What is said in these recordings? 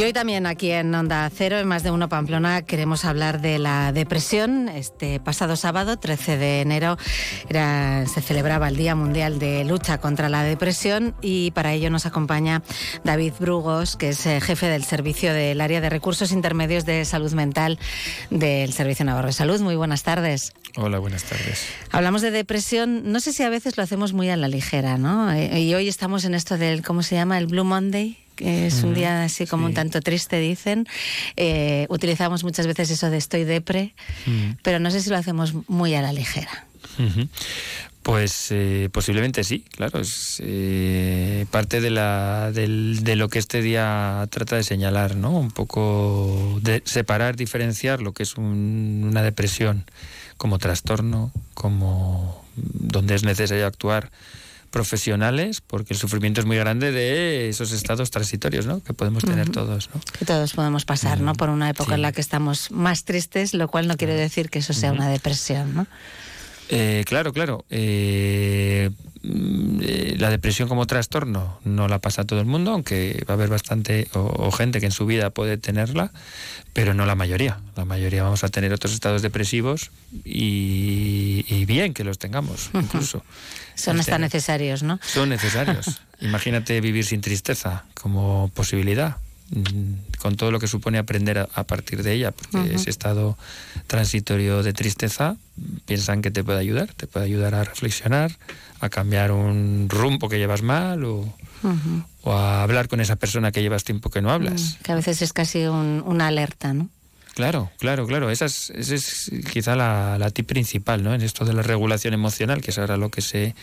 Y hoy también aquí en Onda Cero, en Más de Uno Pamplona, queremos hablar de la depresión. Este pasado sábado, 13 de enero, era, se celebraba el Día Mundial de Lucha contra la Depresión y para ello nos acompaña David Brugos, que es eh, jefe del servicio del área de recursos intermedios de salud mental del Servicio Navarro de Salud. Muy buenas tardes. Hola, buenas tardes. Hablamos de depresión, no sé si a veces lo hacemos muy a la ligera, ¿no? Eh, y hoy estamos en esto del, ¿cómo se llama? El Blue Monday es un día así como un tanto triste, dicen. Eh, utilizamos muchas veces eso de estoy depre, pero no sé si lo hacemos muy a la ligera. Pues eh, posiblemente sí, claro. Es eh, parte de, la, de lo que este día trata de señalar, ¿no? Un poco de separar, diferenciar lo que es una depresión como trastorno, como donde es necesario actuar profesionales, porque el sufrimiento es muy grande de esos estados transitorios, ¿no? Que podemos tener todos, ¿no? Que todos podemos pasar, ¿no? Por una época en la que estamos más tristes, lo cual no quiere decir que eso sea una depresión, ¿no? Eh, claro, claro. Eh, mm, eh, la depresión como trastorno no la pasa todo el mundo, aunque va a haber bastante o, gente que en su vida puede tenerla, pero no la mayoría. La mayoría vamos a tener otros estados depresivos y, bien que los tengamos, incluso. Son hasta necesarios, ¿no? Son necesarios. Imagínate vivir sin tristeza como posibilidad. Mm, con todo lo que supone aprender a, partir de ella, porque ese estado transitorio de tristeza piensan que te puede ayudar, te puede ayudar a reflexionar, a cambiar un rumbo que llevas mal o, a hablar con esa persona que llevas tiempo que no hablas. Mm, que a veces es casi una alerta, ¿no? Claro, claro, claro. Esa es, es quizá la, la tip principal, ¿no? En esto de la regulación emocional, que es ahora lo que se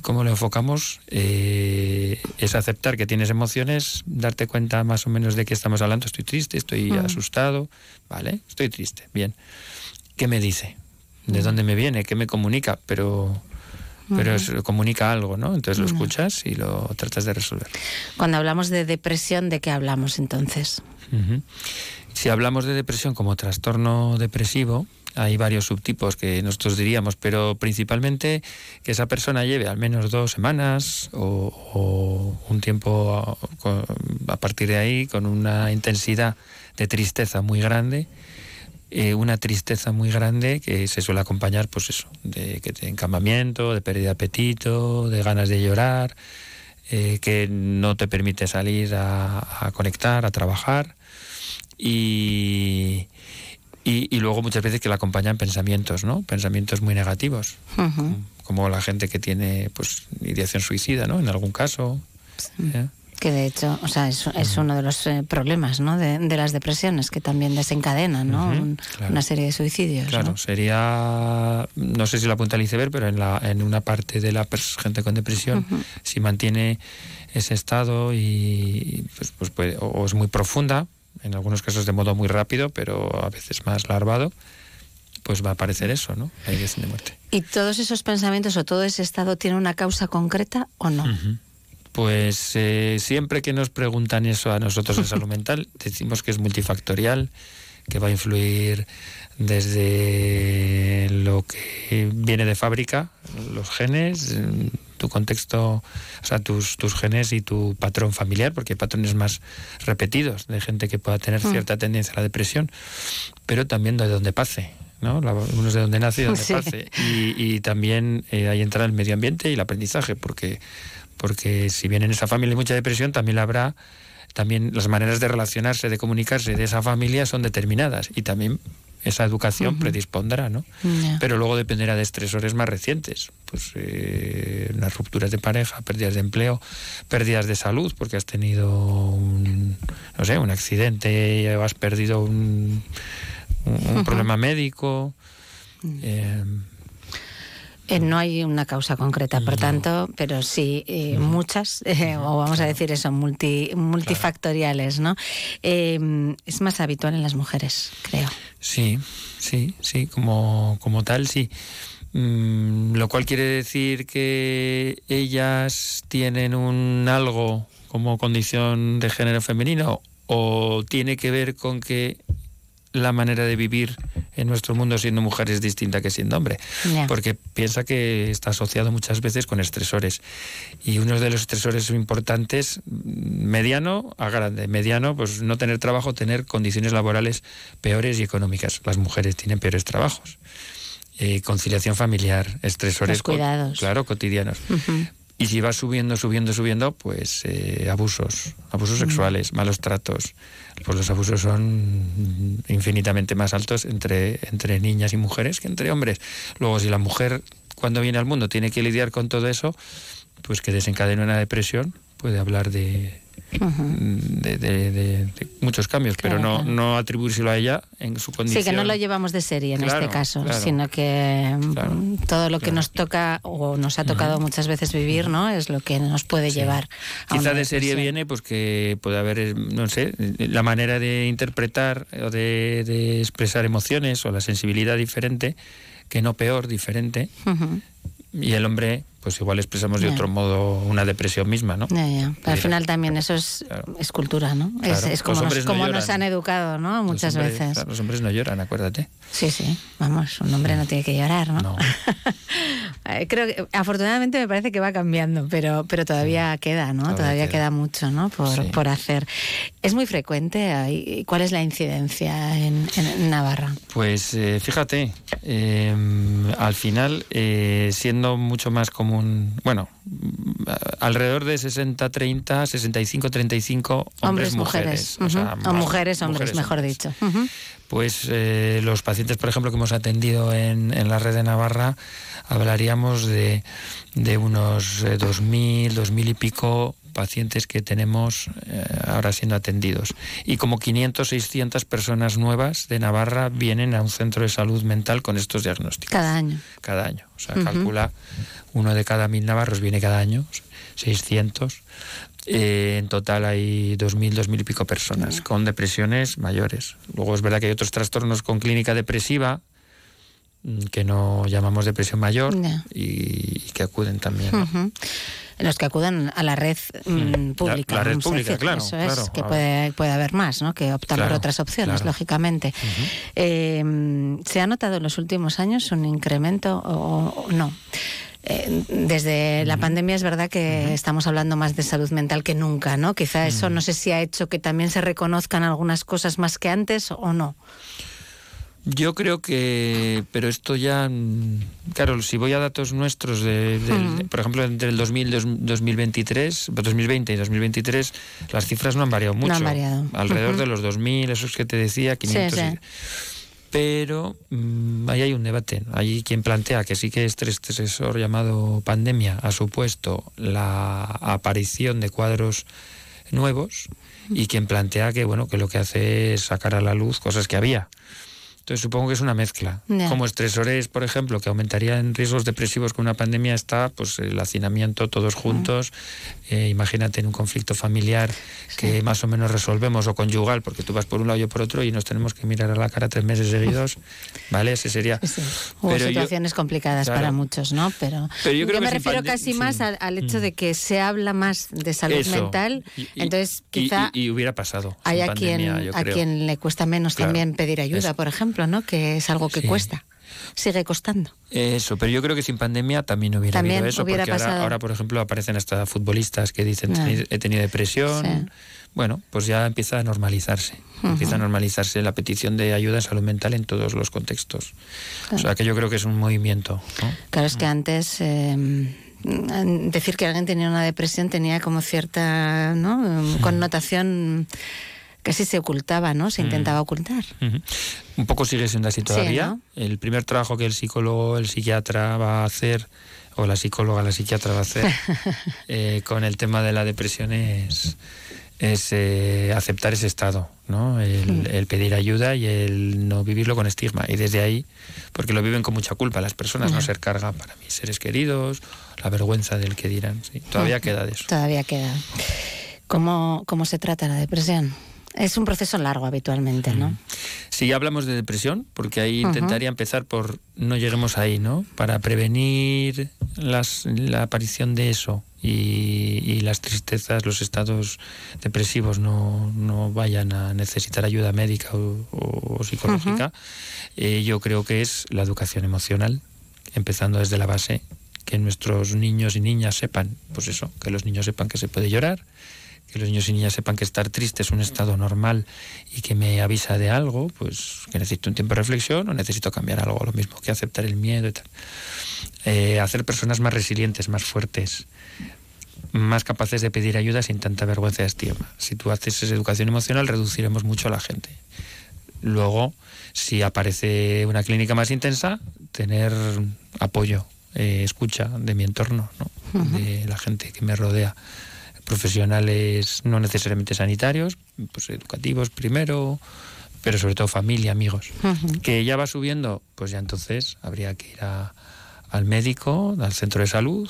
cómo lo enfocamos eh, es aceptar que tienes emociones, darte cuenta más o menos de qué estamos hablando. Estoy triste, estoy mm. asustado, ¿vale? Estoy triste, bien. ¿Qué me dice? ¿De mm. dónde me viene? ¿Qué me comunica? Pero pero comunica algo, ¿no? Entonces lo escuchas y lo tratas de resolver. Cuando hablamos de depresión, ¿de qué hablamos entonces? Si hablamos de depresión como trastorno depresivo, hay varios subtipos que nosotros diríamos, pero principalmente que esa persona lleve al menos dos semanas o, un tiempo a, partir de ahí con una intensidad de tristeza muy grande. Eh, una tristeza muy grande que se suele acompañar, pues eso, de, de encamamiento, de pérdida de apetito, de ganas de llorar, eh, que no te permite salir a, a conectar, a trabajar. Y, y, luego muchas veces que la acompañan pensamientos, ¿no? Pensamientos muy negativos, como la gente que tiene pues ideación suicida, ¿no? En algún caso. Que de hecho, o sea, es, es uno de los eh, problemas, ¿no? De, las depresiones que también desencadenan, ¿no? Una serie de suicidios. Claro, sería, no sé si la punta del iceberg, pero en, la, en una parte de la gente con depresión, si mantiene ese estado y pues, pues o es muy profunda, en algunos casos de modo muy rápido, pero a veces más larvado, pues va a aparecer eso, ¿no? La de muerte. ¿Y todos esos pensamientos o todo ese estado tiene una causa concreta o no? Pues eh, siempre que nos preguntan eso a nosotros en salud mental, decimos que es multifactorial, que va a influir desde lo que viene de fábrica, los genes, tu contexto, o sea, tus, tus genes y tu patrón familiar, porque hay patrones más repetidos de gente que pueda tener mm. cierta tendencia a la depresión, pero también de donde pase. ¿no? Uno es de donde nace y donde pase. Y, también eh, ahí entra el medio ambiente y el aprendizaje, porque, porque si bien en esa familia hay mucha depresión, también la habrá también las maneras de relacionarse, de comunicarse de esa familia son determinadas y también esa educación predispondrá, ¿no? Pero luego dependerá de estresores más recientes, pues eh, las rupturas de pareja, pérdidas de empleo, pérdidas de salud, porque has tenido un, no sé, un accidente, has perdido un, un, problema médico. Eh, eh, no hay una causa concreta, por tanto, pero sí eh, muchas, eh, o vamos a decir eso, multi, multifactoriales, ¿no? es más habitual en las mujeres, creo. Sí, sí, sí, como, como tal, sí. Mm, lo cual quiere decir que ellas tienen un algo como condición de género femenino o tiene que ver con que la manera de vivir en nuestro mundo siendo mujer es distinta que siendo hombre. Porque piensa que está asociado muchas veces con estresores. Y uno de los estresores importantes, mediano a grande. Mediano, pues no tener trabajo, tener condiciones laborales peores y económicas. Las mujeres tienen peores trabajos. Eh, conciliación familiar, estresores. cuidados. claro, cotidianos. Y si va subiendo, subiendo, subiendo, pues eh, abusos, abusos sexuales, malos tratos. Pues los abusos son infinitamente más altos entre, entre niñas y mujeres que entre hombres. Luego, si la mujer cuando viene al mundo tiene que lidiar con todo eso, pues que desencadena una depresión, puede hablar de, de, muchos cambios, pero no, no atribuírselo a ella en su condición. Sí, que no lo llevamos de serie en este caso, sino que mm, todo lo que nos toca o nos ha tocado muchas veces vivir, ¿no? Es lo que nos puede llevar. A Quizá de serie viene, pues que puede haber, eh, no sé, la manera de interpretar o de, expresar emociones o la sensibilidad diferente, que no peor, diferente. Y el hombre pues igual expresamos de otro modo una depresión misma, ¿no? al final también eso es, cultura, ¿no? Es, como, nos, han educado, ¿no? Muchas veces. los hombres no lloran, acuérdate. Sí, sí, vamos, un hombre no tiene que llorar, ¿no? Eh, creo que afortunadamente me parece que va cambiando, pero, pero todavía queda, ¿no? Todavía, queda. mucho, ¿no? Por, por hacer. ¿Es muy frecuente? ¿Cuál es la incidencia en, Navarra? Pues eh, fíjate, em, al final, eh, siendo mucho más común bueno, alrededor de 60-30, 65-35 hombres, mujeres. o, mujeres, hombres, mejor dicho. Pues eh, los pacientes, por ejemplo, que hemos atendido en, en la red de Navarra, hablaríamos de, de unos 2.000, eh, 2.000 y pico pacientes que tenemos eh, ahora siendo atendidos. Y como 500, 600 personas nuevas de Navarra vienen a un centro de salud mental con estos diagnósticos. Cada año. Cada año. O sea, calcula uno de cada mil navarros viene cada año, 600. Eh, en total hay 2.000, 2.000 y pico personas con depresiones mayores. Luego es verdad que hay otros trastornos con clínica depresiva, mm, que no llamamos depresión mayor y, que acuden también los que acudan a la red mm, pública. La, red pública, claro. Eso es, que puede, puede haber más, ¿no? que optan por otras opciones, lógicamente. Eh, ¿Se ha notado en los últimos años un incremento o, no? Eh, desde la pandemia es verdad que estamos hablando más de salud mental que nunca, ¿no? Quizá eso no sé si ha hecho que también se reconozcan algunas cosas más que antes o no. Yo creo que, pero esto ya, claro, si voy a datos nuestros, de, por ejemplo, entre el 2000 2023, 2020 y 2023, las cifras no han variado mucho. No han variado. Alrededor de los 2000, esos que te decía, 500. Pero mm, ahí hay un debate. Hay quien plantea que sí que este estresor llamado pandemia ha supuesto la aparición de cuadros nuevos y quien plantea que bueno que lo que hace es sacar a la luz cosas que había. Entonces supongo que es una mezcla. Como estresores, por ejemplo, que aumentarían riesgos depresivos con una pandemia está pues el hacinamiento todos juntos. Eh, imagínate en un conflicto familiar que más o menos resolvemos o conyugal, porque tú vas por un lado y yo por otro y nos tenemos que mirar a la cara tres meses seguidos. ¿Vale? Ese sería. Hubo situaciones complicadas para muchos, ¿no? Pero, yo, me refiero casi más al, hecho de que se habla más de salud mental. entonces, quizá. Y, hubiera pasado. Hay a, quien, a quien le cuesta menos también pedir ayuda, por ejemplo. ¿No? Que es algo que cuesta. Sigue costando. Eso, pero yo creo que sin pandemia también hubiera habido eso, porque ahora, por ejemplo, aparecen hasta futbolistas que dicen he tenido depresión. Bueno, pues ya empieza a normalizarse. Empieza a normalizarse la petición de ayuda en salud mental en todos los contextos. O sea, que yo creo que es un movimiento. Claro, es que antes... Em, decir que alguien tenía una depresión tenía como cierta ¿no? connotación casi se ocultaba, ¿no? Se mm. intentaba ocultar. Un poco sigue siendo así todavía. El primer trabajo que el psicólogo, el psiquiatra va a hacer, o la psicóloga, la psiquiatra va a hacer, eh, con el tema de la depresión es, es eh, aceptar ese estado, ¿no? El, pedir ayuda y el no vivirlo con estigma. Y desde ahí, porque lo viven con mucha culpa las personas, no ser carga para mis seres queridos, la vergüenza del que dirán. Sí, todavía queda de eso. Todavía queda. ¿Cómo, ¿Cómo se trata la depresión? Es un proceso largo habitualmente, ¿no? Si ya hablamos de depresión, porque ahí intentaría empezar por no lleguemos ahí, ¿no? Para prevenir las, la aparición de eso y, las tristezas, los estados depresivos no, no, vayan a necesitar ayuda médica o, psicológica, eh, yo creo que es la educación emocional, empezando desde la base, que nuestros niños y niñas sepan, pues eso, que los niños sepan que se puede llorar, que los niños y niñas sepan que estar triste es un estado normal y que me avisa de algo, pues que necesito un tiempo de reflexión o necesito cambiar algo, lo mismo que aceptar el miedo y tal. Eh, hacer personas más resilientes, más fuertes, más capaces de pedir ayuda sin tanta vergüenza y estima. Si tú haces esa educación emocional, reduciremos mucho a la gente. Luego, si aparece una clínica más intensa, tener apoyo, eh, escucha de mi entorno, de la gente que me rodea profesionales no necesariamente sanitarios, pues educativos primero, pero sobre todo familia, amigos. Que ya va subiendo, pues ya entonces habría que ir al médico, al centro de salud,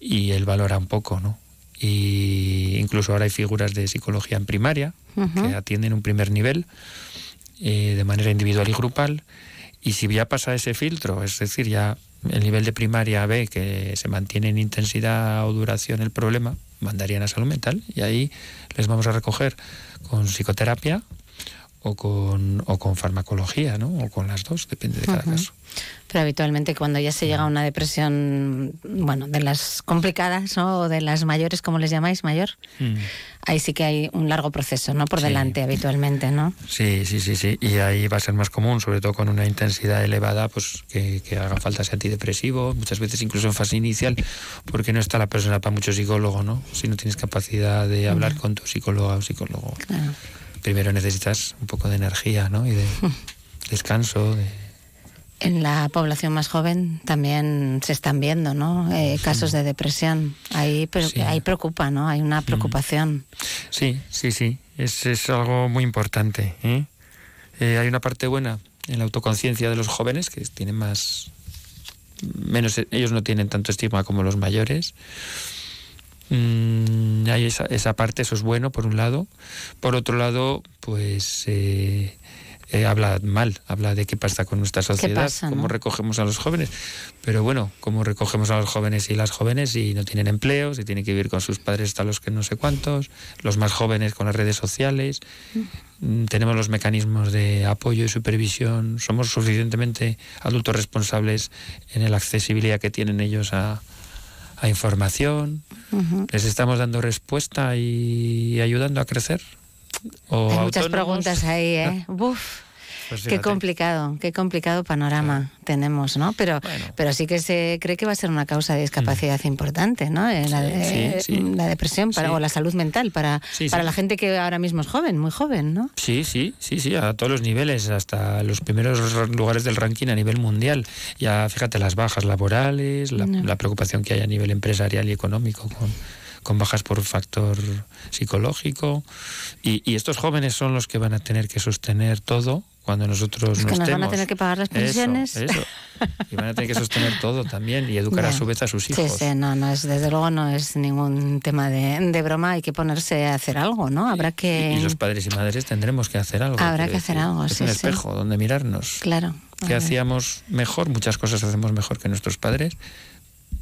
y él valora un poco, ¿no? Y incluso ahora hay figuras de psicología en primaria que atienden un primer nivel eh, de manera individual y grupal. Y si ya pasa ese filtro, es decir, ya el nivel de primaria ve que se mantiene en intensidad o duración el problema, mandarían a salud mental y ahí les vamos a recoger con psicoterapia o con, o con farmacología, ¿no? O con las dos, depende de cada caso. Pero habitualmente cuando ya se llega a una depresión, bueno, de las complicadas o de las mayores, como les llamáis, mayor, mm. ahí sí que hay un largo proceso, ¿no? Por delante habitualmente, ¿no? Sí, sí, sí, sí. Y ahí va a ser más común, sobre todo con una intensidad elevada, pues que, que haga falta ese antidepresivo, muchas veces incluso en fase inicial, porque no está la persona para mucho psicólogo, ¿no? Si no tienes capacidad de hablar con tu psicóloga o psicólogo. Primero necesitas un poco de energía, ¿no? Y de descanso, de en la población más joven también se están viendo, ¿no? Eh, casos de depresión. Ahí, pero ahí preocupa, ¿no? Hay una preocupación. Sí, sí, sí. Es, es algo muy importante. ¿eh? Eh, hay una parte buena en la autoconciencia de los jóvenes que tienen más, menos, ellos no tienen tanto estigma como los mayores. Mm, hay esa, esa parte, eso es bueno por un lado. Por otro lado, pues eh, habla mal, habla de qué pasa con nuestra sociedad, cómo recogemos a los jóvenes. Pero bueno, cómo recogemos a los jóvenes y las jóvenes si no tienen empleo, si tienen que vivir con sus padres hasta los que no sé cuántos, los más jóvenes con las redes sociales. Mm. Tenemos los mecanismos de apoyo y supervisión, somos suficientemente adultos responsables en la accesibilidad que tienen ellos a, información. ¿Les estamos dando respuesta y ayudando a crecer? Hay muchas preguntas ahí, ¿eh? Uf. Pues qué complicado, qué complicado panorama tenemos, ¿no? Pero, pero sí que se cree que va a ser una causa de discapacidad mm. importante, ¿no? Eh, la, la, depresión para, o la salud mental para, para la gente que ahora mismo es joven, muy joven, ¿no? Sí, sí, sí, sí, a todos los niveles, hasta los primeros lugares del ranking a nivel mundial. Ya fíjate las bajas laborales, la, la preocupación que hay a nivel empresarial y económico con con bajas por factor psicológico. Y, estos jóvenes son los que van a tener que sostener todo cuando nosotros es que nos van a tener que pagar las pensiones. Eso, Y van a tener que sostener todo también y educar a su vez a sus hijos. Sí, sí, no, no es, desde luego no es ningún tema de, broma, hay que ponerse a hacer algo, ¿no? Habrá que... Y, los padres y madres tendremos que hacer algo. Habrá que hacer algo, Es un espejo donde mirarnos. Claro. ¿Qué hacíamos mejor? Muchas cosas hacemos mejor que nuestros padres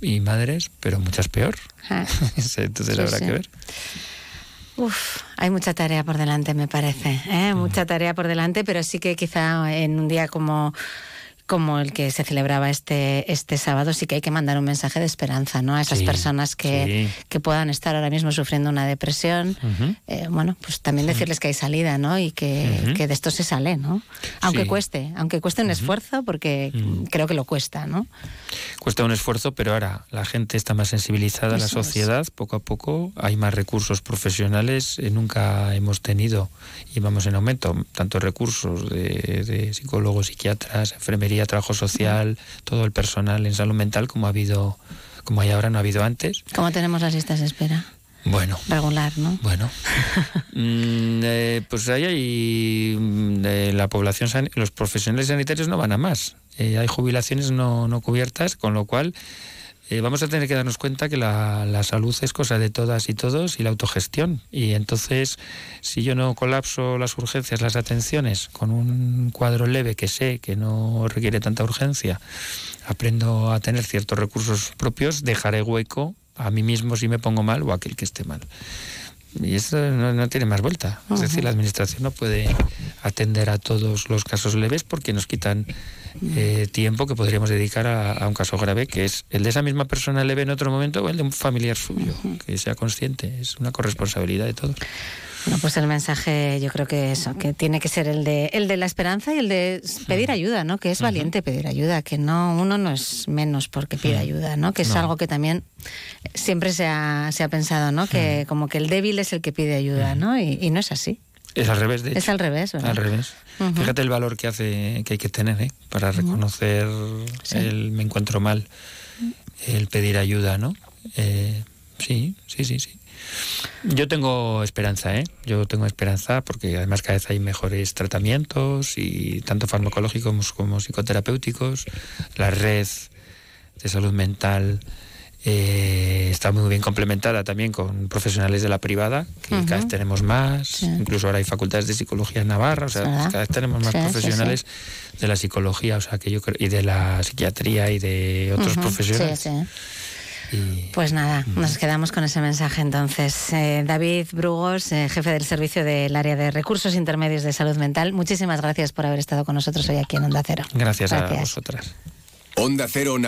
y madres, pero muchas peor. Ah. Entonces habrá que ver. Uf, hay mucha tarea por delante, me parece. ¿eh? Mucha tarea por delante, pero sí que quizá en un día como como el que se celebraba este, este sábado, sí que hay que mandar un mensaje de esperanza ¿no? a esas personas que, que, puedan estar ahora mismo sufriendo una depresión. Eh, bueno, pues también decirles que hay salida ¿no? y que, que de esto se sale, ¿no? aunque cueste, aunque cueste un esfuerzo, porque creo que lo cuesta. ¿no? Cuesta un esfuerzo, pero ahora la gente está más sensibilizada, la sociedad poco a poco, hay más recursos profesionales, eh, nunca hemos tenido y vamos en aumento, tanto recursos de, de psicólogos, psiquiatras, enfermería trabajo social, todo el personal en salud mental como ha habido, como hay ahora, no ha habido antes. ¿Cómo tenemos las listas de espera? Bueno. Regular, ¿no? Bueno. Mm, eh, pues ahí hay mm, la población, los profesionales sanitarios no van a más. Eh, hay jubilaciones no, no cubiertas, con lo cual eh, vamos a tener que darnos cuenta que la, la, salud es cosa de todas y todos y la autogestión. Y entonces, si yo no colapso las urgencias, las atenciones, con un cuadro leve que sé que no requiere tanta urgencia, aprendo a tener ciertos recursos propios, dejaré hueco a mí mismo si me pongo mal o a aquel que esté mal. Y eso no, tiene más vuelta. Es decir, la administración no puede atender a todos los casos leves porque nos quitan eh, tiempo que podríamos dedicar a, un caso grave, que es el de esa misma persona leve en otro momento o el de un familiar suyo, que sea consciente. Es una corresponsabilidad de todos. Bueno, pues el mensaje yo creo que eso, que tiene que ser el de, el de la esperanza y el de pedir ayuda, ¿no? Que es valiente pedir ayuda, que no uno no es menos porque pide ayuda, ¿no? Que es algo que también siempre se ha, se ha pensado, ¿no? Que como que el débil es el que pide ayuda, ¿no? Y, no es así. Es al revés, de hecho. Es al revés, ¿verdad? Al revés. Fíjate el valor que hace, que hay que tener, ¿eh? Para reconocer el me encuentro mal, el pedir ayuda, ¿no? Eh, sí, sí, sí, sí. Yo tengo esperanza, ¿eh? Yo tengo esperanza porque además cada vez hay mejores tratamientos y tanto farmacológicos como psicoterapéuticos. La red de salud mental eh, está muy bien complementada también con profesionales de la privada, que cada vez tenemos más. Incluso ahora hay facultades de psicología en Navarra, o sea, cada vez tenemos más profesionales de la psicología, o sea, que yo y de la psiquiatría y de otros profesionales. Pues nada, nos quedamos con ese mensaje entonces. Eh, David Brugos, eh, jefe del servicio del área de recursos intermedios de salud mental, muchísimas gracias por haber estado con nosotros hoy aquí en Onda Cero. Gracias, gracias. a vosotras. Onda Cero